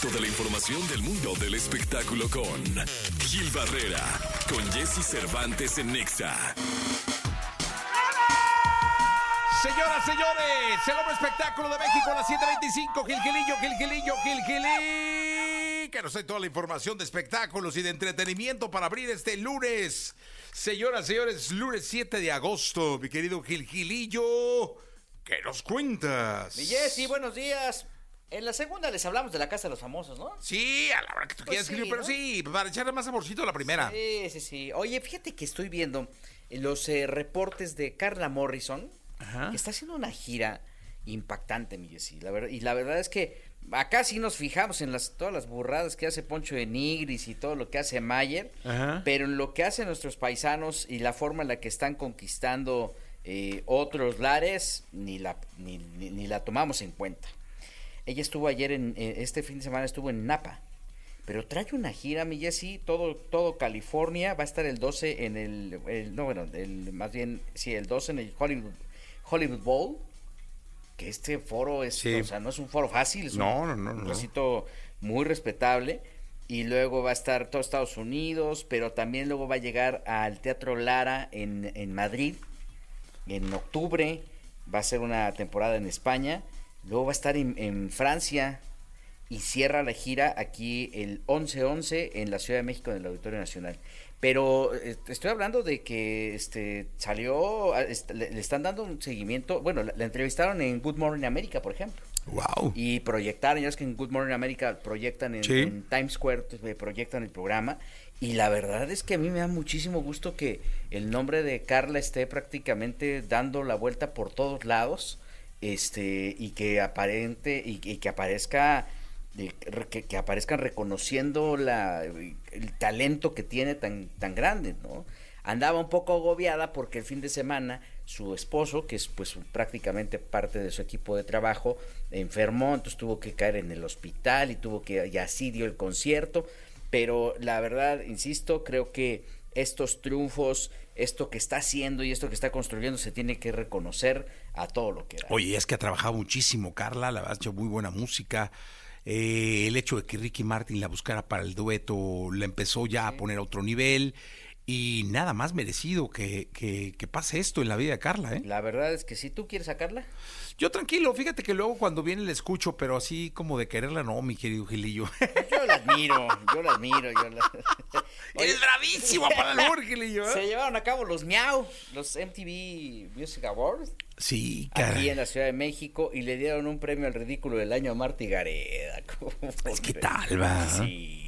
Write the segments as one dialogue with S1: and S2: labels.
S1: resto de la información del mundo del espectáculo con Gil Barrera, con Jesse Cervantes en Nexa.
S2: Señoras, señores, el hombre espectáculo de México a las 7.25, Gilgilillo, Gilgilillo, Gilgilí. Que nos trae toda la información de espectáculos y de entretenimiento para abrir este lunes. Señoras, señores, lunes 7 de agosto, mi querido Gilgilillo. ¿Qué nos cuentas?
S3: Mi Jessy, buenos días. En la segunda les hablamos de la Casa de los Famosos, ¿no?
S2: Sí, a la hora que tú
S3: Pues
S2: quieras
S3: sí,
S2: pero
S3: ¿no?
S2: sí, para echarle más saborcito a la primera.
S3: Sí, sí, sí. Oye, fíjate que estoy viendo los eh, reportes de Carla Morrison,
S2: Ajá.
S3: que está haciendo una gira impactante, mi Jessy. La y la verdad es que acá sí nos fijamos en las, todas las burradas que hace Poncho de Nigris y todo lo que hace Mayer,
S2: Ajá.
S3: pero en lo que hacen nuestros paisanos y la forma en la que están conquistando eh, otros lares, ni la, ni, ni- ni la tomamos en cuenta. Ella estuvo ayer en, eh, este fin de semana estuvo en Napa. Pero trae una gira, mi Jessy, todo, todo California, va a estar el 12 en el, el- no, bueno, el, más bien, sí, el 12 en el Hollywood, Hollywood Bowl, que este foro es,
S2: Sí.
S3: o sea, no es un foro fácil, es
S2: No,
S3: un,
S2: no, no,
S3: un recinto muy respetable, y luego va a estar todo Estados Unidos, pero también luego va a llegar al Teatro Lara en, en Madrid, en octubre, va a ser una temporada en España, luego va a estar en, en Francia y cierra la gira aquí el 11-11 en la Ciudad de México en el Auditorio Nacional. Pero eh, estoy hablando de que este salió, a- est- le, le están dando un seguimiento, bueno, la, la entrevistaron en Good Morning America, por ejemplo.
S2: Wow.
S3: Y proyectaron, ya es que en Good Morning America proyectan en,
S2: Sí.
S3: en Times Square, eh, proyectan el programa. Y la verdad es que a mí me da muchísimo gusto que el nombre de Carla esté prácticamente dando la vuelta por todos lados. Este, y que aparente, y, que aparezca, que, que aparezcan reconociendo la, el talento que tiene tan, tan grande, ¿no? Andaba un poco agobiada porque el fin de semana su esposo, que es pues prácticamente parte de su equipo de trabajo, enfermó, entonces tuvo que caer en el hospital y tuvo que, y así dio el concierto, pero la verdad, insisto, creo que estos triunfos, esto que está haciendo y esto que está construyendo se tiene que reconocer a todo lo que da.
S2: Oye, es que ha trabajado muchísimo Carla, la verdad, ha hecho muy buena música. Eh, el hecho de que Ricky Martin la buscara para el dueto la empezó ya a poner a otro nivel. Y nada más merecido que, que, que pase esto en la vida de Carla, ¿eh?
S3: La verdad es que si tú quieres sacarla,
S2: Yo tranquilo, fíjate que luego cuando viene la escucho, pero así como de quererla, no, mi querido Gilillo.
S3: yo la admiro, yo la admiro, yo la... Oye,
S2: Eres bravísimo para el humor, Gilillo,
S3: se
S2: ¿eh?
S3: llevaron a cabo los Miau, los MTV Music Awards.
S2: Sí,
S3: aquí
S2: caray.
S3: en la Ciudad de México y le dieron un premio al ridículo del año a Marta Gareda.
S2: Pues, ¿qué tal, va?
S3: Sí,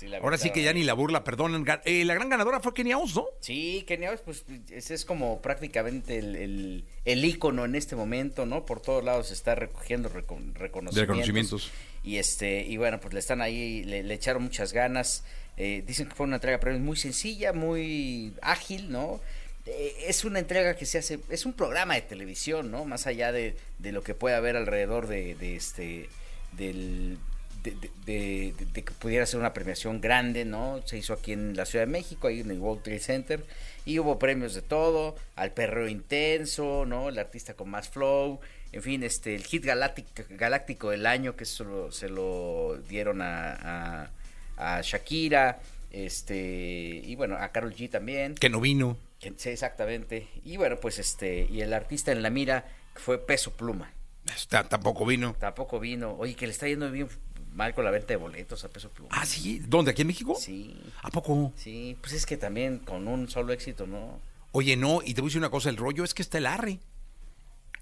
S3: sí, la
S2: Ahora sí que ya ni la burla, perdón. Eh, la gran ganadora fue Kenia Os, ¿no?
S3: Sí, Kenia Oz, pues ese es como prácticamente el, el, el ícono en este momento, ¿no? Por todos lados se está recogiendo recon- reconocimientos.
S2: Reconocimientos.
S3: Y este, y bueno, pues le están ahí, le, le echaron muchas ganas. Eh, dicen que fue una entrega de premios muy sencilla, muy ágil, ¿no? Eh, es una entrega que se hace, es un programa de televisión, ¿no? Más allá de, de lo que puede haber alrededor de, de este, del, de, que pudiera ser una premiación grande, ¿no? Se hizo aquí en la Ciudad de México, ahí en el World Trade Center, y hubo premios de todo, al perreo intenso, ¿no? El artista con más flow, en fin, este, el hit galáctico, galáctico del año, que eso lo- se lo dieron a, a, a Shakira, este, y bueno, a Carol G también.
S2: Que no vino.
S3: Que- Sí, exactamente. Y bueno, pues este, y el artista en la mira fue Peso Pluma.
S2: Está- tampoco vino.
S3: Tampoco vino. Oye, que le está yendo bien mal con la venta de boletos a Peso Pluma.
S2: Ah, sí. ¿Dónde? ¿Aquí en México?
S3: Sí,
S2: ¿A poco?
S3: sí. Pues es que también con un solo éxito, ¿no?
S2: Oye, no, y te voy a decir una cosa, el rollo es que está el arre.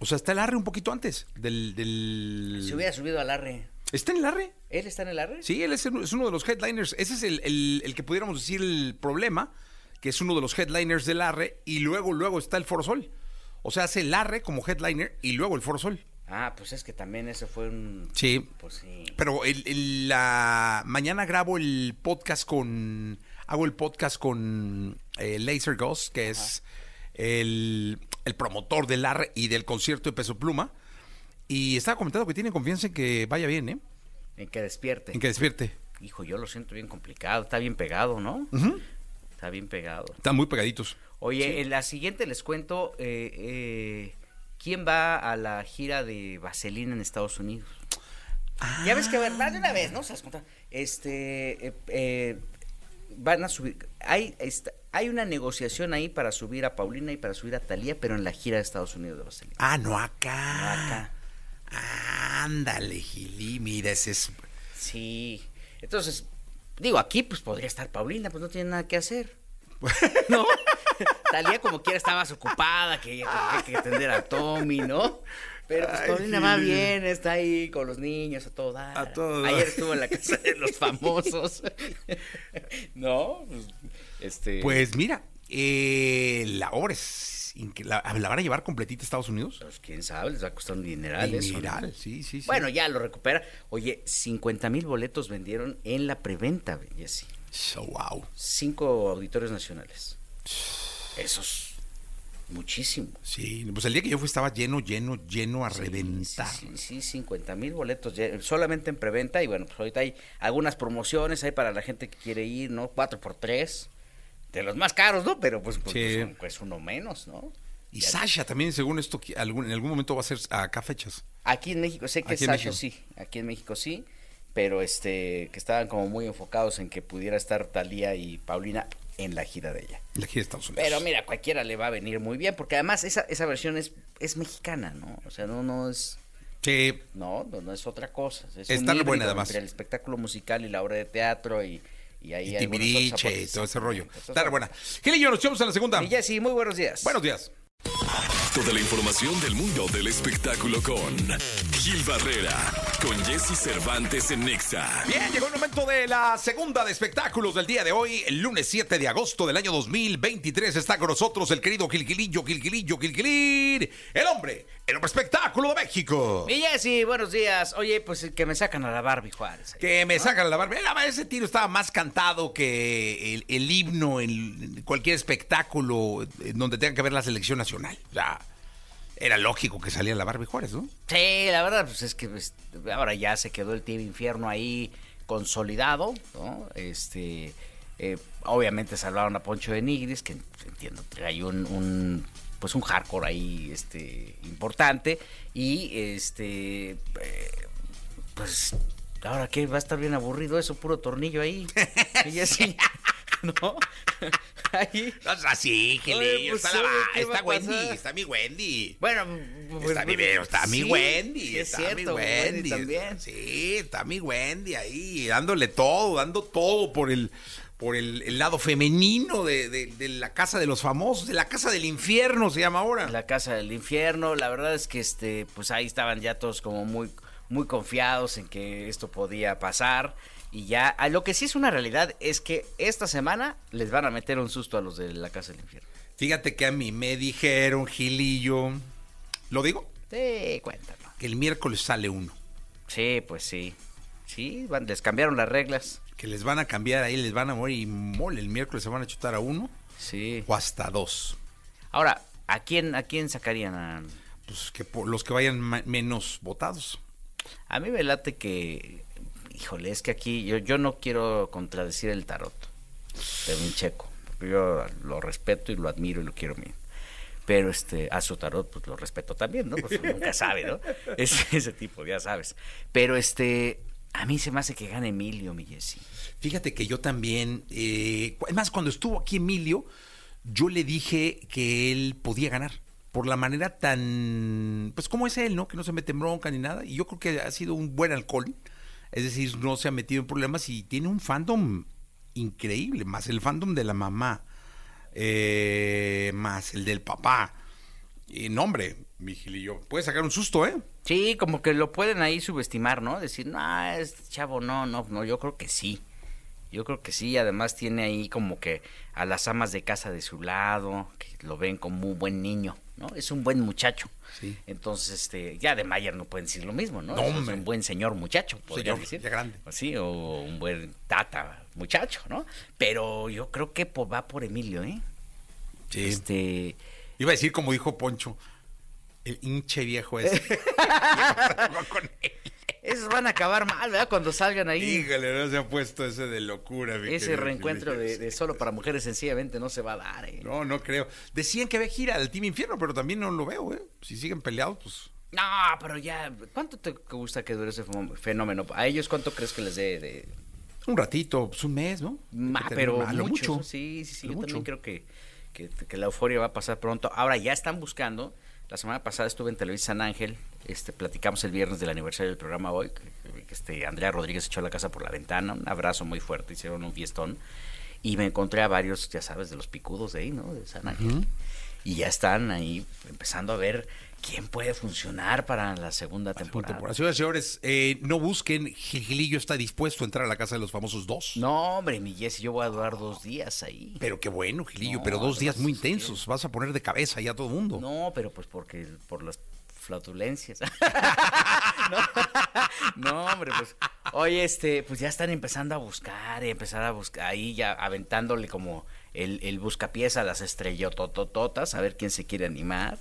S2: O sea, está el arre un poquito antes del... del...
S3: Se hubiera subido al arre.
S2: ¿Está en el arre?
S3: ¿Él está en el arre?
S2: Sí, él es, uno de los headliners. Ese es el, el- el que pudiéramos decir el problema, que es uno de los headliners del arre, y luego, luego está el Foro Sol. O sea, hace el arre como headliner y luego el Foro Sol.
S3: Ah, pues es que también ese fue un...
S2: Sí.
S3: Pues sí.
S2: Pero el, el- la mañana grabo el podcast con hago el podcast con eh, Laser Ghost, que es el, el promotor del AR y del concierto de Peso Pluma. Y estaba comentando que tiene confianza en que vaya bien, ¿eh?
S3: En que despierte.
S2: En que despierte.
S3: Hijo, yo lo siento bien complicado. Está bien pegado, ¿no? Está bien pegado.
S2: Están muy pegaditos.
S3: Oye, en la siguiente les cuento eh, eh, quién va a la gira de Vaselina en Estados Unidos. Ya ves que, verdad, de una vez, ¿no? ¿Se das cuenta? Este, eh, eh, van a subir, hay, esta- hay una negociación ahí para subir a Paulina y para subir a Talía, pero en la gira de Estados Unidos de Vaselina.
S2: Ah, no acá.
S3: No acá.
S2: Ándale, Gili, mira, ese es...
S3: Sí. Entonces, digo, aquí pues podría estar Paulina, pues no tiene nada que hacer. ¿No? Talía como quiera está más ocupada, que ella tiene que atender a Tommy, ¿no? Pero pues Paulina va bien, está ahí con los niños a todo dar.
S2: A todo dar.
S3: Ayer estuvo en la casa de los famosos. ¿No? Pues, Este.
S2: Pues mira, eh, la obra es... La, la van a llevar completita a Estados Unidos?
S3: pues, quién sabe, les va a costar un dineral eso. ¿no?
S2: Sí, sí, sí.
S3: Bueno, ya lo recupera. Oye, 50 mil boletos vendieron en la preventa, Jessy.
S2: So, wow.
S3: Cinco auditorios nacionales. Eso es muchísimo.
S2: Sí, pues el día que yo fui estaba lleno, lleno, lleno a
S3: Sí,
S2: reventar.
S3: Sí, sí, sí, 50 mil boletos solamente en preventa. Y bueno, pues ahorita hay algunas promociones ahí para la gente que quiere ir, ¿no? 4 por 3 De los más caros, ¿no? Pero pues, pues,
S2: Sí.
S3: pues, pues uno menos, ¿no?
S2: Y Sasha también, según esto, algún- en algún momento va a ser acá fechas.
S3: Aquí en México, sé que Sasha
S2: México.
S3: sí, aquí en México sí, pero este, que estaban como muy enfocados en que pudiera estar Talía y Paulina en la gira de ella.
S2: La gira de Estados Unidos.
S3: Pero mira, cualquiera le va a venir muy bien, porque además esa, esa versión es, es mexicana, ¿no? O sea, no, no es,
S2: Sí,
S3: no, no, no es otra cosa. Es
S2: Está
S3: un
S2: buena, además.
S3: Entre el espectáculo musical y la obra de teatro y, y ahí
S2: y Timbiriche y todo ese rollo.
S3: Entonces,
S2: Está buena. Gil y yo nos echamos a la segunda.
S3: Y Jessy, muy buenos días.
S2: Buenos días.
S1: Toda la información del mundo del espectáculo con Gil Barrera, con Jesse Cervantes en Nexa.
S2: Bien, llegó el momento de la segunda de espectáculos del día de hoy, el lunes 7 de agosto del año 2023. Está con nosotros el querido Gilgilillo, Gilgilillo, Gilgilín, el hombre, el hombre espectáculo de México.
S3: Y Jessy, buenos días. Oye, pues que me sacan a la Barbie Juárez.
S2: Que me sacan la barba. Mira, ese tiro estaba más cantado que el, el himno en cualquier espectáculo donde tenga que ver la selección nacional. O sea, era lógico que saliera la Barbie Juárez, ¿no?
S3: Sí, la verdad, pues es que pues, ahora ya se quedó el Team Infierno ahí consolidado, ¿no? Este, eh, obviamente salvaron a Poncho de Nigris, que entiendo, hay un, un, pues un hardcore ahí, este, importante, y este, eh, pues, ahora que va a estar bien aburrido eso, puro tornillo ahí, y así, ¿no? ahí.
S2: No es así,
S3: Oye,
S2: Gilillo.
S3: pues,
S2: está la,
S3: oye,
S2: va-
S3: ¿qué va
S2: está Wendy, está mi Wendy.
S3: Bueno,
S2: Está mi, pero está mi Wendy,
S3: es
S2: está mi
S3: cierto,
S2: Wendy.
S3: también.
S2: Sí, está mi Wendy ahí, dándole todo, dando todo por el por el, el lado femenino de, de- de la casa de los famosos, de la casa del infierno se llama ahora.
S3: La casa del infierno, la verdad es que este, pues ahí estaban ya todos como muy, muy confiados en que esto podía pasar. Y ya, a lo que sí es una realidad es que esta semana les van a meter un susto a los de la casa del infierno.
S2: Fíjate que a mí me dijeron, Gilillo, ¿lo digo?
S3: Sí, cuéntalo.
S2: Que el miércoles sale uno,
S3: Sí, pues sí. Sí, van- les cambiaron las reglas.
S2: que les van a cambiar ahí, les van a morir y mole, el miércoles se van a chutar a uno
S3: Sí.
S2: o hasta dos.
S3: Ahora, ¿a quién, a quién sacarían? A,
S2: Pues que por los que vayan menos votados.
S3: a mí me late que, híjole, es que aquí yo, yo no quiero contradecir el tarot de mi checo. Yo lo respeto y lo admiro y lo quiero bien. Pero este, a su tarot, pues lo respeto también, ¿no? Pues nunca sabe, ¿no? Es ese tipo, ya sabes. Pero este, a mí se me hace que gane Emilio, mi Jessy.
S2: Fíjate que yo también, eh, además cuando estuvo aquí Emilio, yo le dije que él podía ganar por la manera tan, pues como es él, ¿no? Que no se mete en bronca ni nada. Y yo creo que ha sido un buen alcohol, es decir, no se ha metido en problemas y tiene un fandom increíble, más el fandom de la mamá, eh, más el del papá. Y no, hombre, puede sacar un susto, ¿eh?
S3: Sí, como que lo pueden ahí subestimar, ¿no? Decir, no, este chavo, no, no, no, yo creo que sí. Yo creo que sí, además tiene ahí como que a las amas de casa de su lado, que lo ven como un buen niño, ¿no? Es un buen muchacho.
S2: Sí.
S3: Entonces, este, ya de Mayer no pueden decir lo mismo, ¿no?
S2: No,
S3: Es un buen señor muchacho, podría decir.
S2: ya grande.
S3: O Sí, o un buen tata muchacho, ¿no? Pero yo creo que va por Emilio, ¿eh?
S2: Sí.
S3: Este,
S2: Iba a decir como dijo Poncho, el hinche viejo ese. con él.
S3: Esos van a acabar mal, ¿verdad? Cuando salgan ahí.
S2: Híjole, no se ha puesto ese de locura. mi
S3: Ese
S2: querido
S3: reencuentro de, solo para mujeres sencillamente no se va a dar, ¿eh?
S2: No, no creo. Decían que había gira del Team Infierno, pero también no lo veo, ¿eh? Si siguen peleados, pues
S3: No, pero ya, ¿cuánto te gusta que dure ese fenómeno? ¿A ellos cuánto crees que les dé de,
S2: un ratito, pues un mes, ¿no?
S3: Ma, pero mucho. Sí, sí, sí. Yo también creo que, que, la euforia va a pasar pronto. Ahora ya están buscando. La semana pasada estuve en Televisa San Ángel. Este, platicamos el viernes del aniversario del programa hoy. Que, este, Andrea Rodríguez echó la casa por la ventana. Un abrazo muy fuerte. Hicieron un fiestón. Y me encontré a varios, ya sabes, de los picudos de ahí, ¿no? De San Ángel. Y ya están ahí empezando a ver ¿Quién puede funcionar para la segunda temporada?
S2: temporada. Señoras y señores, eh, no busquen. Gilgilillo está dispuesto a entrar a la casa de los famosos dos.
S3: No, hombre, mi Jessy, yo voy a durar dos días ahí.
S2: Pero qué bueno, Gilillo, pero dos días muy intensos. Vas a poner de cabeza ya a todo el mundo.
S3: No, pero pues porque por las flatulencias. no, hombre, pues. Oye, este, pues ya están empezando a buscar y empezar a buscar ahí ya aventándole como el, el buscapiés a las estrellototototas, a ver quién se quiere animar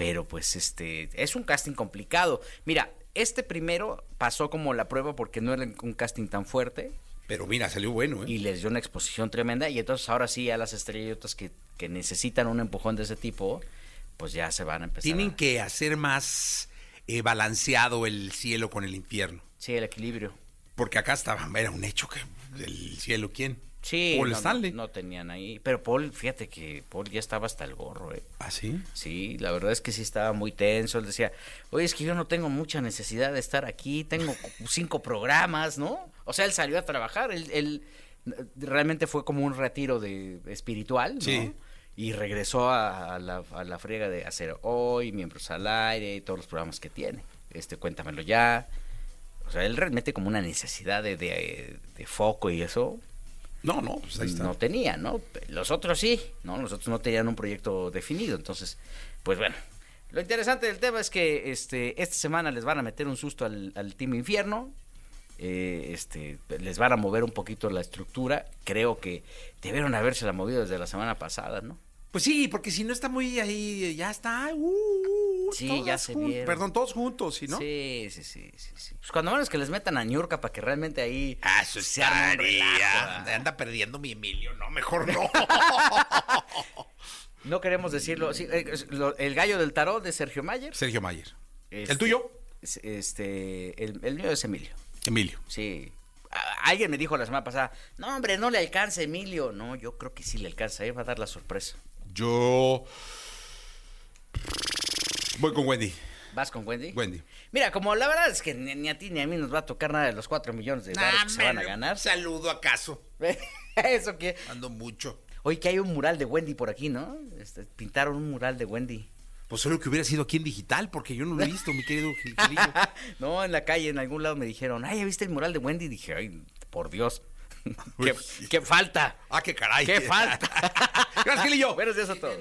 S3: pero pues este es un casting complicado. Mira, este primero pasó como la prueba porque no era un casting tan fuerte.
S2: Pero mira, salió bueno, ¿eh?
S3: Y les dio una exposición tremenda. Y entonces ahora sí a las estrellotas que, que necesitan un empujón de ese tipo, pues ya se van a empezar.
S2: Tienen que hacer más eh, balanceado el cielo con el infierno.
S3: Sí, el equilibrio.
S2: Porque acá estaba, era un hecho que el cielo, ¿quién?
S3: Sí, Paul no, No, tenían ahí. Pero Paul, fíjate que Paul ya estaba hasta el gorro, ¿eh?
S2: ¿Ah, sí?
S3: Sí, la verdad es que sí estaba muy tenso. Él decía, oye, es que yo no tengo mucha necesidad de estar aquí. Tengo cinco programas, ¿no? O sea, él salió a trabajar. Él, realmente fue como un retiro de espiritual, ¿no? Sí. Y regresó a, la, a la friega de hacer hoy, miembros al aire y todos los programas que tiene. Este, cuéntamelo ya. O sea, él realmente como una necesidad de, de foco y eso,
S2: no, no, pues ahí está.
S3: No tenía, ¿no? Los otros sí, ¿no? Los otros no tenían un proyecto definido. Entonces, pues bueno. Lo interesante del tema es que este, esta semana les van a meter un susto al, al Team Infierno. Eh, este, les van a mover un poquito la estructura. Creo que debieron haberse la movido desde la semana pasada, ¿no?
S2: Pues sí, porque si no está muy ahí, ya está. Uh, uh,
S3: uh sí, ya se vieron.
S2: Perdón, todos juntos, ¿sí, no?
S3: Sí, sí, sí, sí, Pues cuando menos que les metan a Niurka para que realmente ahí
S2: ah, eso se Anda perdiendo mi Emilio, no, mejor no.
S3: no queremos decirlo. Sí, eh, el gallo del tarot de Sergio Mayer.
S2: Sergio Mayer. ¿El este, tuyo?
S3: Este, el, el mío es Emilio.
S2: Emilio.
S3: Sí, alguien me dijo la semana pasada, no hombre, no le alcanza Emilio. No, yo creo que sí le alcanza, él va a dar la sorpresa.
S2: Yo voy con Wendy.
S3: ¿Vas con Wendy?
S2: Wendy.
S3: Mira, como la verdad es que ni, a ti ni a mí nos va a tocar nada de los cuatro millones de dólares que se van a ganar.
S2: Saludo acaso.
S3: ¿Eso qué?
S2: Ando mucho.
S3: Oye, que hay un mural de Wendy por aquí, ¿no? Este, pintaron un mural de Wendy.
S2: Pues solo que hubiera sido aquí en digital, porque yo no lo he visto, mi querido Gilillo.
S3: no, en la calle, en algún lado me dijeron, ay, ¿ya viste el mural de Wendy? Y dije, ay, por Dios. ¿Qué, ¿Qué, falta?
S2: Ah, qué caray.
S3: ¿Qué falta?
S2: Gracias, Gilillo.
S3: Buenos días a todos.